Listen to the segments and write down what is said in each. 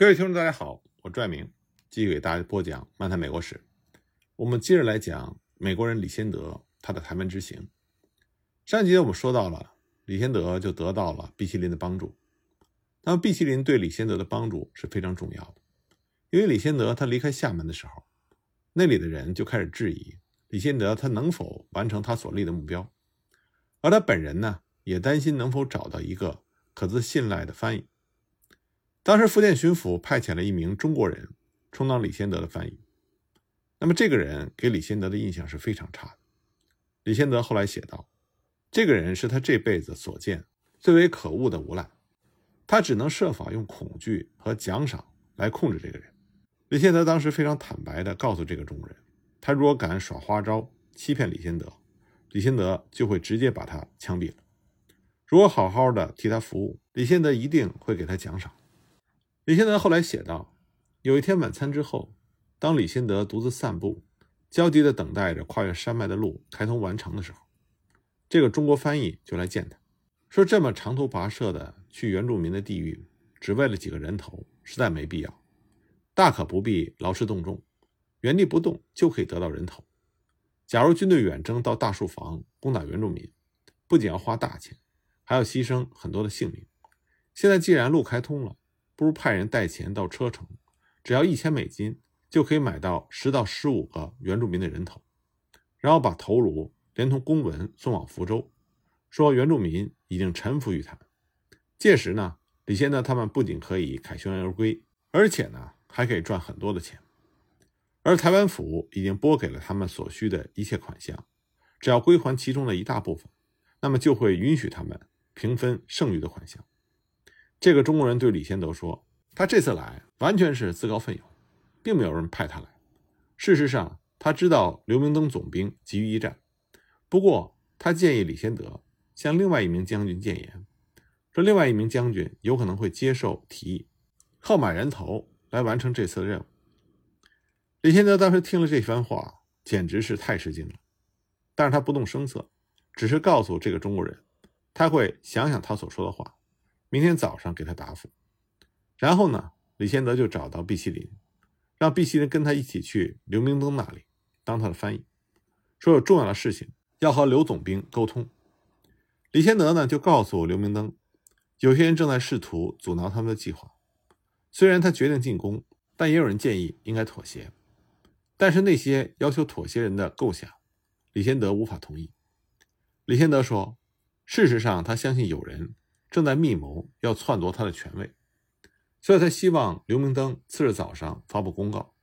各位听众，大家好，我拽明继续给大家播讲《漫谈美国史》。我们接着来讲美国人李先德他的台湾之行。上一集我们说到了，李先德就得到了毕希林的帮助。那么毕希林对李先德的帮助是非常重要的，因为李先德他离开厦门的时候，那里的人就开始质疑李先德他能否完成他所立的目标，而他本人呢，也担心能否找到一个可自信赖的翻译。当时福建巡抚派遣了一名中国人充当李先德的翻译，那么这个人给李先德的印象是非常差的。李先德后来写道：“这个人是他这辈子所见最为可恶的无赖，他只能设法用恐惧和奖赏来控制这个人。”李先德当时非常坦白地告诉这个中国人，他如果敢耍花招欺骗李先德，李先德就会直接把他枪毙了；如果好好的替他服务，李先德一定会给他奖赏。李先德后来写道：“有一天晚餐之后，当李先德独自散步，焦急地等待着跨越山脉的路开通完成的时候，这个中国翻译就来见他，说这么长途跋涉的去原住民的地域，只为了几个人头，实在没必要，大可不必劳师动众，原地不动就可以得到人头。假如军队远征到大树房攻打原住民，不仅要花大钱，还要牺牲很多的性命。现在既然路开通了。”不如派人带钱到车城，只要一千美金就可以买到十到十五个原住民的人头，然后把头颅连同公文送往福州，说原住民已经臣服于他。届时呢，李先德他们不仅可以凯旋而归，而且呢还可以赚很多的钱。而台湾府已经拨给了他们所需的一切款项，只要归还其中的一大部分，那么就会允许他们平分剩余的款项。这个中国人对李先德说：“他这次来完全是自告奋勇，并没有人派他来。事实上，他知道刘明灯总兵急于一战。不过，他建议李先德向另外一名将军谏言，说另外一名将军有可能会接受提议，靠买人头来完成这次的任务。”李先德当时听了这番话，简直是太吃惊了。但是他不动声色，只是告诉这个中国人，他会想想他所说的话。明天早上给他答复，然后呢，李先德就找到毕希林，让毕希林跟他一起去刘明灯那里当他的翻译，说有重要的事情要和刘总兵沟通。李先德呢就告诉刘明灯，有些人正在试图阻挠他们的计划。虽然他决定进攻，但也有人建议应该妥协。但是那些要求妥协人的构想，李先德无法同意。李先德说，事实上他相信有人。正在密谋要篡夺他的权位，所以他希望刘明灯次日早上发布公告，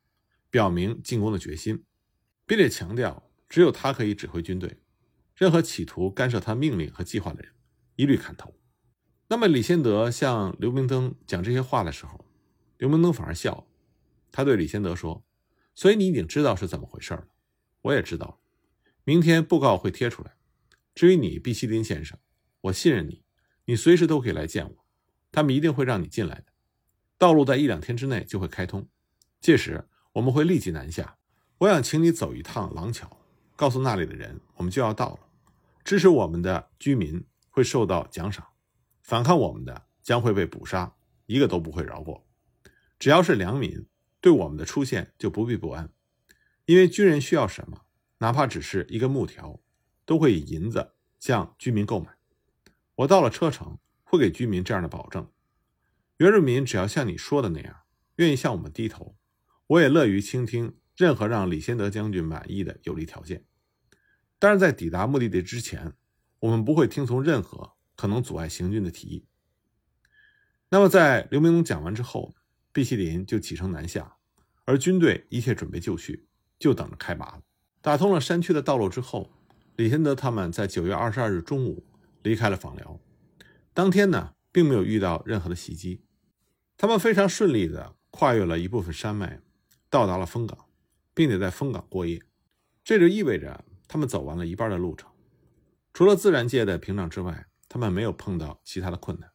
表明进攻的决心，并且强调只有他可以指挥军队，任何企图干涉他命令和计划的人一律砍头。那么李先德向刘明灯讲这些话的时候，刘明灯反而笑。他对李先德说：“所以你已经知道是怎么回事了，我也知道，明天布告会贴出来。至于你毕希林先生，我信任你。”你随时都可以来见我，他们一定会让你进来的。道路在一两天之内就会开通，届时我们会立即南下。我想请你走一趟廊桥，告诉那里的人我们就要到了。支持我们的居民会受到奖赏，反抗我们的将会被捕杀，一个都不会饶过。只要是良民，对我们的出现就不必不安，因为军人需要什么，哪怕只是一个木条，都会以银子向居民购买。我到了车城，会给居民这样的保证：原住民只要像你说的那样，愿意向我们低头，我也乐于倾听任何让李先德将军满意的有利条件。但是在抵达目的地之前，我们不会听从任何可能阻碍行军的提议。那么，在刘明东讲完之后，毕希林就启程南下，而军队一切准备就绪，就等着开拔了。打通了山区的道路之后，李先德他们在九月二十二日中午。离开了访辽，当天呢，并没有遇到任何的袭击，他们非常顺利地跨越了一部分山脉，到达了丰港，并且在丰港过夜。这就意味着他们走完了一半的路程。除了自然界的屏障之外，他们没有碰到其他的困难。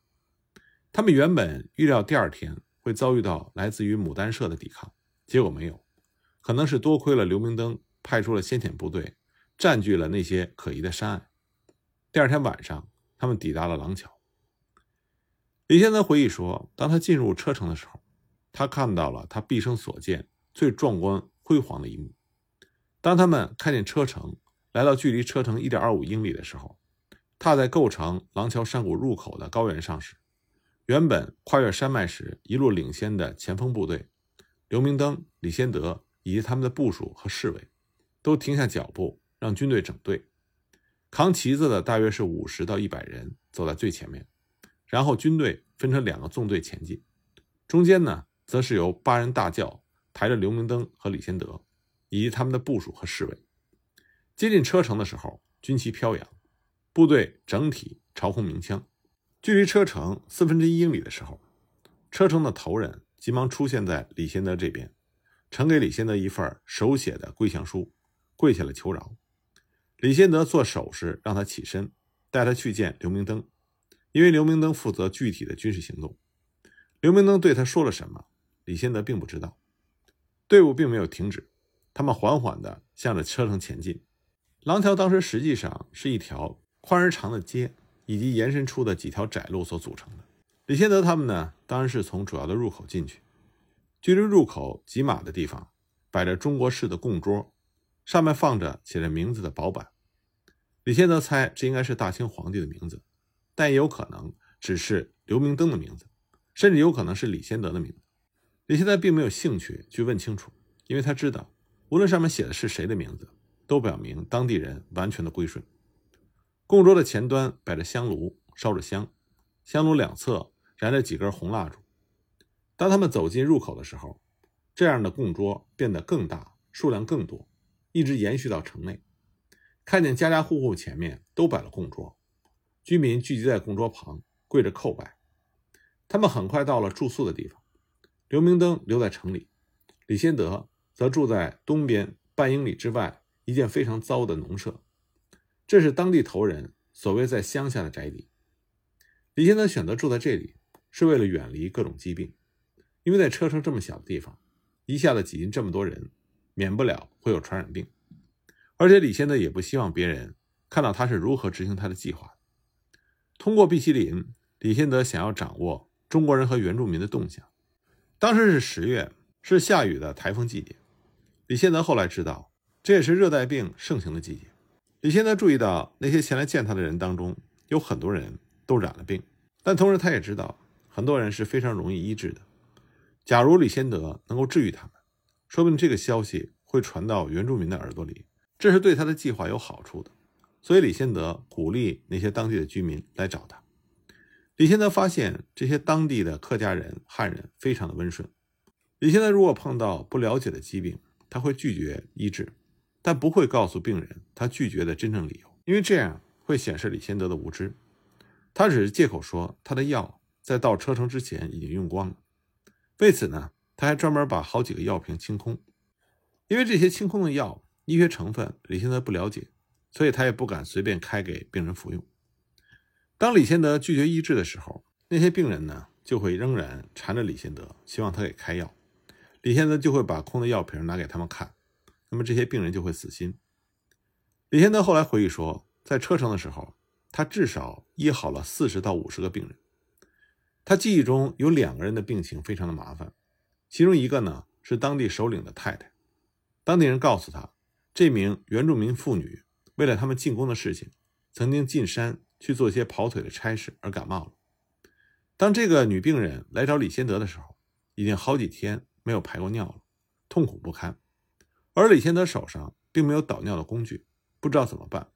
他们原本预料第二天会遭遇到来自于牡丹社的抵抗，结果没有，可能是多亏了刘明灯派出了先遣部队，占据了那些可疑的山隘。第二天晚上，他们抵达了廊桥。李先德回忆说，当他进入车城的时候，他看到了他毕生所见最壮观辉煌的一幕。当他们看见车城来到距离车城一点二五英里的时候，踏在构成廊桥山谷入口的高原上时，原本跨越山脉时一路领先的前锋部队，刘明登、李先德以及他们的部署和侍卫，都停下脚步，让军队整队。扛旗子的大约是五十到一百人，走在最前面，然后军队分成两个纵队前进，中间呢，则是由八人大轿抬着刘明登和李先德，以及他们的部属和侍卫。接近车城的时候，军旗飘扬，部队整体朝空鸣枪。距离车城四分之一英里的时候，车城的头人急忙出现在李先德这边，呈给李先德一份手写的归降书，跪下了求饶。李先德做手势让他起身，带他去见刘明灯，因为刘明灯负责具体的军事行动。刘明灯对他说了什么，李先德并不知道。队伍并没有停止，他们缓缓地向着车城前进。廊桥当时实际上是一条宽而长的街，以及延伸出的几条窄路所组成的。李先德他们呢，当然是从主要的入口进去。距离入口几码的地方，摆着中国式的供桌，上面放着写着名字的薄板。李先德猜这应该是大清皇帝的名字，但也有可能只是刘明灯的名字，甚至有可能是李先德的名字。李先德并没有兴趣去问清楚，因为他知道，无论上面写的是谁的名字，都表明当地人完全的归顺。供桌的前端摆着香炉，烧着香，香炉两侧燃着几根红蜡烛。当他们走进入口的时候，这样的供桌变得更大，数量更多，一直延续到城内。看见家家户户前面都摆了供桌，居民聚集在供桌旁，跪着叩拜。他们很快到了住宿的地方。刘明灯留在城里，李先德则住在东边半英里之外一间非常糟的农舍，这是当地头人所谓在乡下的宅邸。李先德选择住在这里，是为了远离各种疾病，因为在车程这么小的地方，一下子挤进这么多人，免不了会有传染病。而且李先德也不希望别人看到他是如何执行他的计划。通过毕希林，李先德想要掌握中国人和原住民的动向。当时是十月，是下雨的台风季节。李先德后来知道，这也是热带病盛行的季节。李先德注意到那些前来见他的人当中，有很多人都染了病，但同时他也知道，很多人是非常容易医治的。假如李先德能够治愈他们，说不定这个消息会传到原住民的耳朵里。这是对他的计划有好处的，所以李先德鼓励那些当地的居民来找他。李先德发现这些当地的客家人、汉人非常的温顺。李先德如果碰到不了解的疾病，他会拒绝医治，但不会告诉病人他拒绝的真正理由，因为这样会显示李先德的无知。他只是借口说他的药在到车城之前已经用光了。为此呢，他还专门把好几个药瓶清空，因为这些清空的药。医学成分，李先德不了解，所以他也不敢随便开给病人服用。当李先德拒绝医治的时候，那些病人呢就会仍然缠着李先德，希望他给开药。李先德就会把空的药瓶拿给他们看，那么这些病人就会死心。李先德后来回忆说，在车城的时候，他至少医好了四十到五十个病人。他记忆中有两个人的病情非常的麻烦，其中一个呢是当地首领的太太，当地人告诉他。这名原住民妇女为了他们进宫的事情，曾经进山去做一些跑腿的差事而感冒了。当这个女病人来找李先德的时候，已经好几天没有排过尿了，痛苦不堪。而李先德手上并没有导尿的工具，不知道怎么办。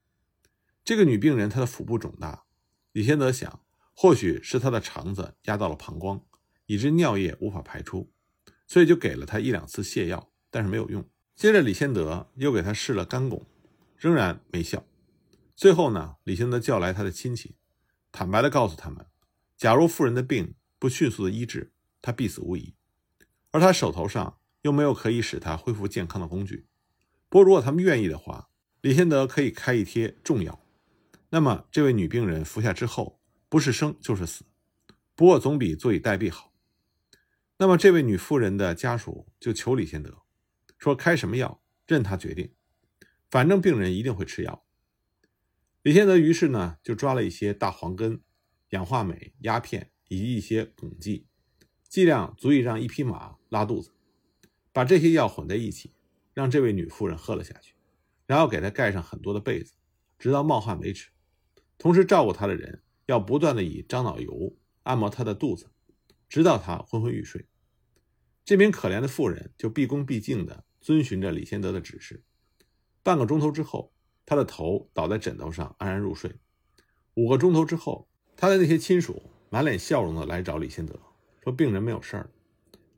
这个女病人她的腹部肿大，李先德想，或许是她的肠子压到了膀胱，以致尿液无法排出，所以就给了她一两次泻药，但是没有用。接着，李先德又给他试了干拱，仍然没效。最后呢，李先德叫来他的亲戚，坦白的告诉他们，假如妇人的病不迅速的医治，他必死无疑。而他手头上又没有可以使他恢复健康的工具。不过，如果他们愿意的话，李先德可以开一贴重药。那么，这位女病人服下之后，不是生就是死。不过，总比坐以待毙好。那么，这位女妇人的家属就求李先德。说开什么药任他决定，反正病人一定会吃药。李先德于是呢就抓了一些大黄根、氧化镁、鸦片以及一些汞剂，剂量足以让一匹马拉肚子。把这些药混在一起，让这位女妇人喝了下去，然后给她盖上很多的被子，直到冒汗为止。同时照顾她的人要不断的以樟脑油按摩她的肚子，直到她昏昏欲睡。这名可怜的妇人就毕恭毕敬地遵循着李先德的指示。半个钟头之后，他的头倒在枕头上安然入睡。五个钟头之后，他的那些亲属满脸笑容地来找李先德，说病人没有事儿。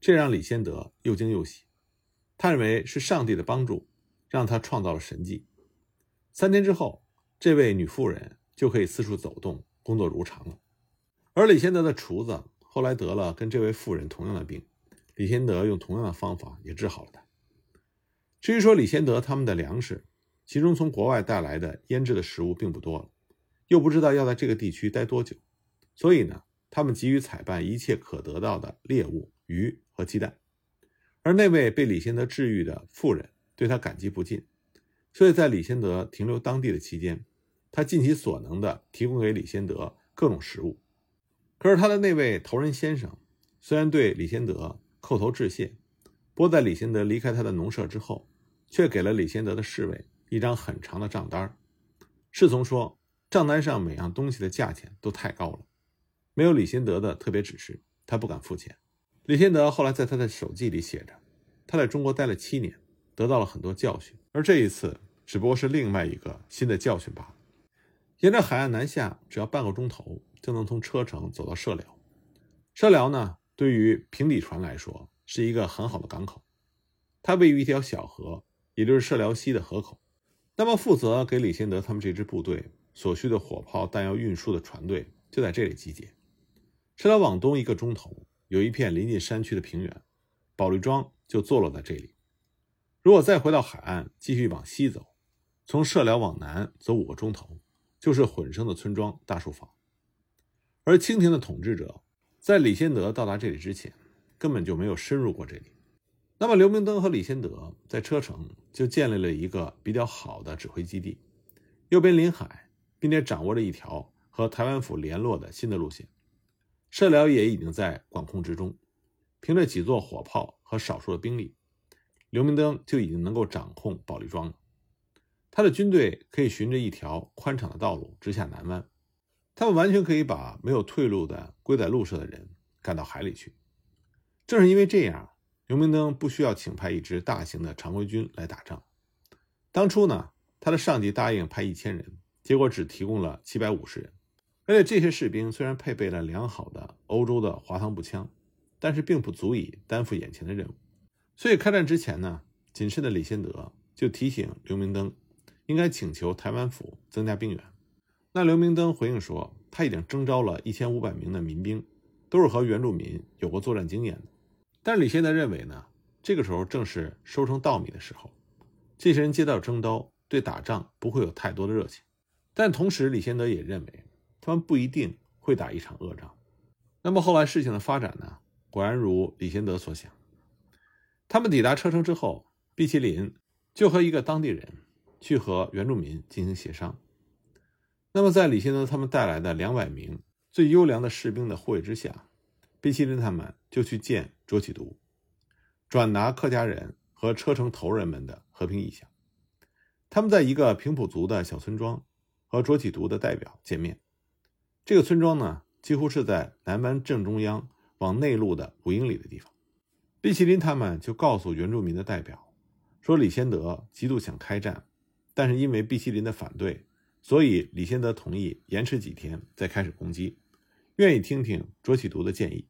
这让李先德又惊又喜。他认为是上帝的帮助，让他创造了神迹。三天之后，这位女妇人就可以四处走动，工作如常了。而李先德的厨子后来得了跟这位妇人同样的病，李先德用同样的方法也治好了他。至于说李先德他们的粮食，其中从国外带来的腌制的食物并不多了，又不知道要在这个地区待多久，所以呢，他们急于采办一切可得到的猎物、鱼和鸡蛋。而那位被李先德治愈的妇人对他感激不尽，所以在李先德停留当地的期间，他尽其所能地提供给李先德各种食物。可是他的那位头人先生虽然对李先德叩头致谢，不过在李先德离开他的农舍之后，却给了李先德的侍卫一张很长的账单。侍从说，账单上每样东西的价钱都太高了，没有李先德的特别指示，他不敢付钱。李先德后来在他的手记里写着，他在中国待了七年，得到了很多教训，而这一次只不过是另外一个新的教训罢了。沿着海岸南下，只要半个钟头就能从车城走到社寮。社寮呢，对于平底船来说是一个很好的港口，它位于一条小河，也就是社寮溪的河口。那么，负责给李先德他们这支部队所需的火炮弹药运输的船队就在这里集结。社寮往东一个钟头。有一片临近山区的平原，保利庄就坐落在这里。如果再回到海岸，继续往西走，从社寮往南走五个钟头，就是混生的村庄大树房。而清廷的统治者在李先德到达这里之前，根本就没有深入过这里。那么刘明灯和李先德在车城就建立了一个比较好的指挥基地，右边临海，并且掌握着一条和台湾府联络的新的路线。社寮也已经在管控之中，凭着几座火炮和少数的兵力，刘明灯就已经能够掌控保利庄了。他的军队可以循着一条宽敞的道路直下南湾，他们完全可以把没有退路的龟仔路社的人赶到海里去。正是因为这样，刘明灯不需要请派一支大型的常规军来打仗。当初呢，他的上级答应派一千人，结果只提供了七百五十人。而且这些士兵虽然配备了良好的欧洲的滑膛步枪，但是并不足以担负眼前的任务。所以开战之前呢，谨慎的李先德就提醒刘明灯，应该请求台湾府增加兵员。那刘明灯回应说，他已经征召了一千五百名的民兵，都是和原住民有过作战经验的。但是李先德认为呢，这个时候正是收成稻米的时候，这些人接到征刀，对打仗不会有太多的热情。但同时，李先德也认为。他们不一定会打一场恶仗。那么后来事情的发展呢？果然如李先德所想。他们抵达车城之后，毕其麟就和一个当地人去和原住民进行协商。那么在李先德他们带来的两百名最优良的士兵的护卫之下，毕希林他们就去见卓启独，转达客家人和车城头人们的和平意向。他们在一个平埔族的小村庄和卓启独的代表见面。这个村庄呢，几乎是在南湾正中央往内陆的五英里的地方。毕希林他们就告诉原住民的代表，说李先德极度想开战，但是因为毕希林的反对，所以李先德同意延迟几天再开始攻击，愿意听听卓启独的建议。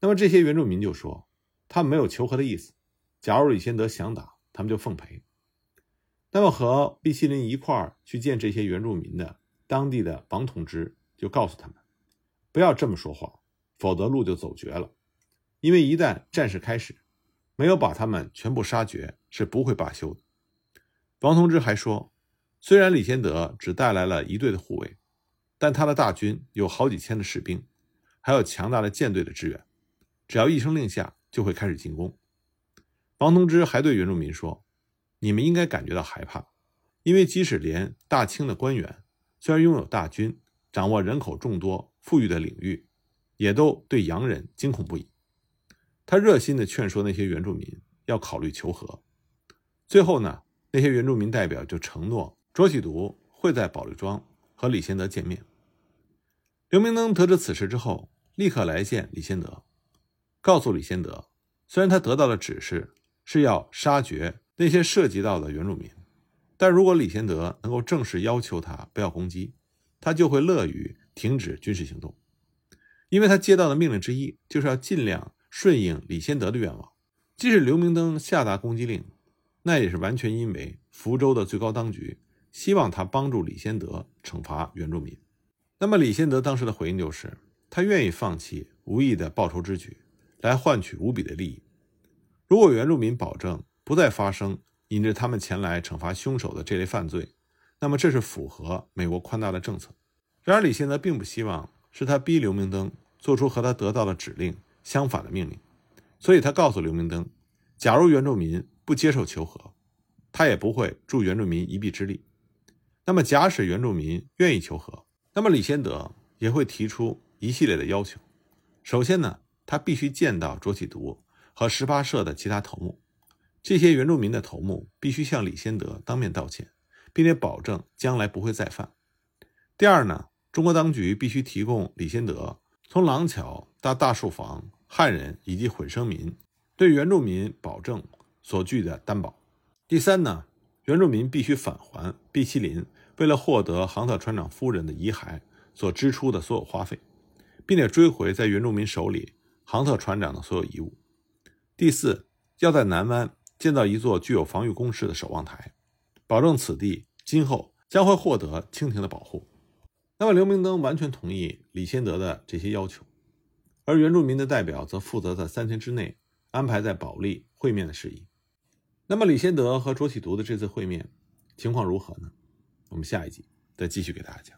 那么这些原住民就说，他们没有求和的意思，假如李先德想打，他们就奉陪。那么和毕麒麟一块儿去见这些原住民的当地的王同志。就告诉他们，不要这么说话，否则路就走绝了。因为一旦战事开始，没有把他们全部杀绝，是不会罢休的。王同志还说，虽然李先德只带来了一队的护卫，但他的大军有好几千的士兵，还有强大的舰队的支援，只要一声令下，就会开始进攻。王同之还对原住民说：“你们应该感觉到害怕，因为即使连大清的官员，虽然拥有大军。”掌握人口众多、富裕的领域，也都对洋人惊恐不已。他热心的劝说那些原住民要考虑求和。最后呢，那些原住民代表就承诺卓启读会在保利庄和李先德见面。刘明灯得知此事之后，立刻来见李先德，告诉李先德，虽然他得到的指示是要杀绝那些涉及到的原住民，但如果李先德能够正式要求他不要攻击，他就会乐于停止军事行动，因为他接到的命令之一就是要尽量顺应李先德的愿望。即使刘明灯下达攻击令，那也是完全因为福州的最高当局希望他帮助李先德惩罚原住民。那么李先德当时的回应就是，他愿意放弃无意的报仇之举，来换取无比的利益。如果原住民保证不再发生引致他们前来惩罚凶手的这类犯罪，那么这是符合美国宽大的政策。然而李先德并不希望是他逼刘明灯做出和他得到的指令相反的命令，所以他告诉刘明灯，假如原住民不接受求和，他也不会助原住民一臂之力。那么假使原住民愿意求和，那么李先德也会提出一系列的要求。首先呢，他必须见到卓启读和十八社的其他头目，这些原住民的头目必须向李先德当面道歉，并且保证将来不会再犯。第二呢，中国当局必须提供李先德从廊桥到大树房汉人以及混生民对原住民保证所具的担保。第三呢，原住民必须返还毕希林。为了获得杭特船长夫人的遗骸所支出的所有花费，并且追回在原住民手里杭特船长的所有遗物。第四，要在南湾建造一座具有防御工事的守望台，保证此地今后将会获得清廷的保护。那么刘明灯完全同意李先德的这些要求，而原住民的代表则负责在三天之内安排在保利会面的事宜。那么李先德和卓启读的这次会面情况如何呢？我们下一集再继续给大家讲。